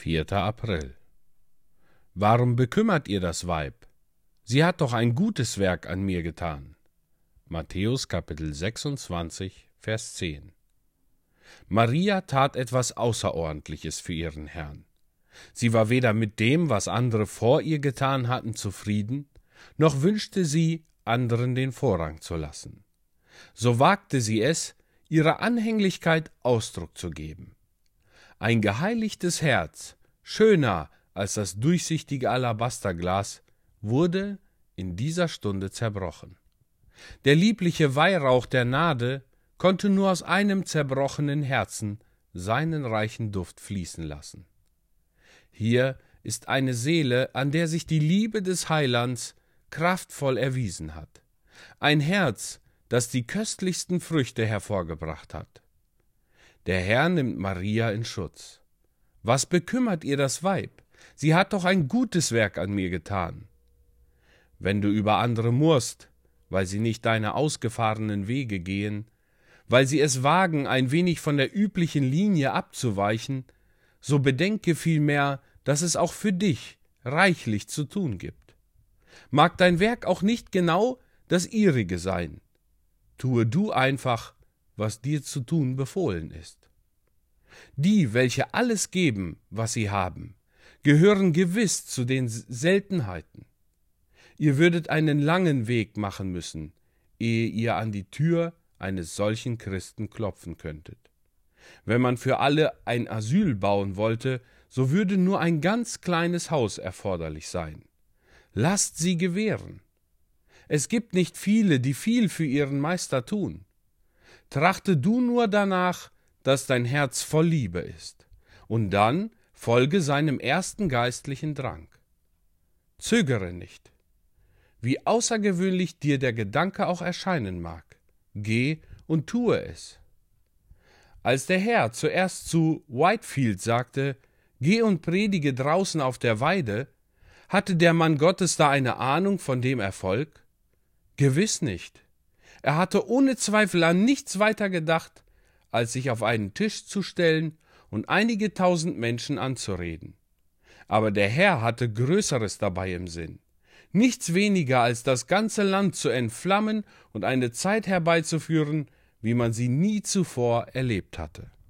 4. April Warum bekümmert ihr das Weib? Sie hat doch ein gutes Werk an mir getan. Matthäus Kapitel 26, Vers 10 Maria tat etwas Außerordentliches für ihren Herrn. Sie war weder mit dem, was andere vor ihr getan hatten, zufrieden, noch wünschte sie, anderen den Vorrang zu lassen. So wagte sie es, ihrer Anhänglichkeit Ausdruck zu geben. Ein geheiligtes Herz, schöner als das durchsichtige Alabasterglas, wurde in dieser Stunde zerbrochen. Der liebliche Weihrauch der Nade konnte nur aus einem zerbrochenen Herzen seinen reichen Duft fließen lassen. Hier ist eine Seele, an der sich die Liebe des Heilands kraftvoll erwiesen hat, ein Herz, das die köstlichsten Früchte hervorgebracht hat. Der Herr nimmt Maria in Schutz. Was bekümmert ihr das Weib? Sie hat doch ein gutes Werk an mir getan. Wenn du über andere murrst, weil sie nicht deine ausgefahrenen Wege gehen, weil sie es wagen, ein wenig von der üblichen Linie abzuweichen, so bedenke vielmehr, dass es auch für dich reichlich zu tun gibt. Mag dein Werk auch nicht genau das ihrige sein, tue du einfach, was dir zu tun befohlen ist. Die, welche alles geben, was sie haben, gehören gewiss zu den Seltenheiten. Ihr würdet einen langen Weg machen müssen, ehe ihr an die Tür eines solchen Christen klopfen könntet. Wenn man für alle ein Asyl bauen wollte, so würde nur ein ganz kleines Haus erforderlich sein. Lasst sie gewähren. Es gibt nicht viele, die viel für ihren Meister tun. Trachte du nur danach, dass dein Herz voll Liebe ist, und dann folge seinem ersten geistlichen Drang. Zögere nicht. Wie außergewöhnlich dir der Gedanke auch erscheinen mag, geh und tue es. Als der Herr zuerst zu Whitefield sagte, Geh und predige draußen auf der Weide, hatte der Mann Gottes da eine Ahnung von dem Erfolg? Gewiss nicht. Er hatte ohne Zweifel an nichts weiter gedacht, als sich auf einen Tisch zu stellen und einige tausend Menschen anzureden. Aber der Herr hatte Größeres dabei im Sinn. Nichts weniger als das ganze Land zu entflammen und eine Zeit herbeizuführen, wie man sie nie zuvor erlebt hatte.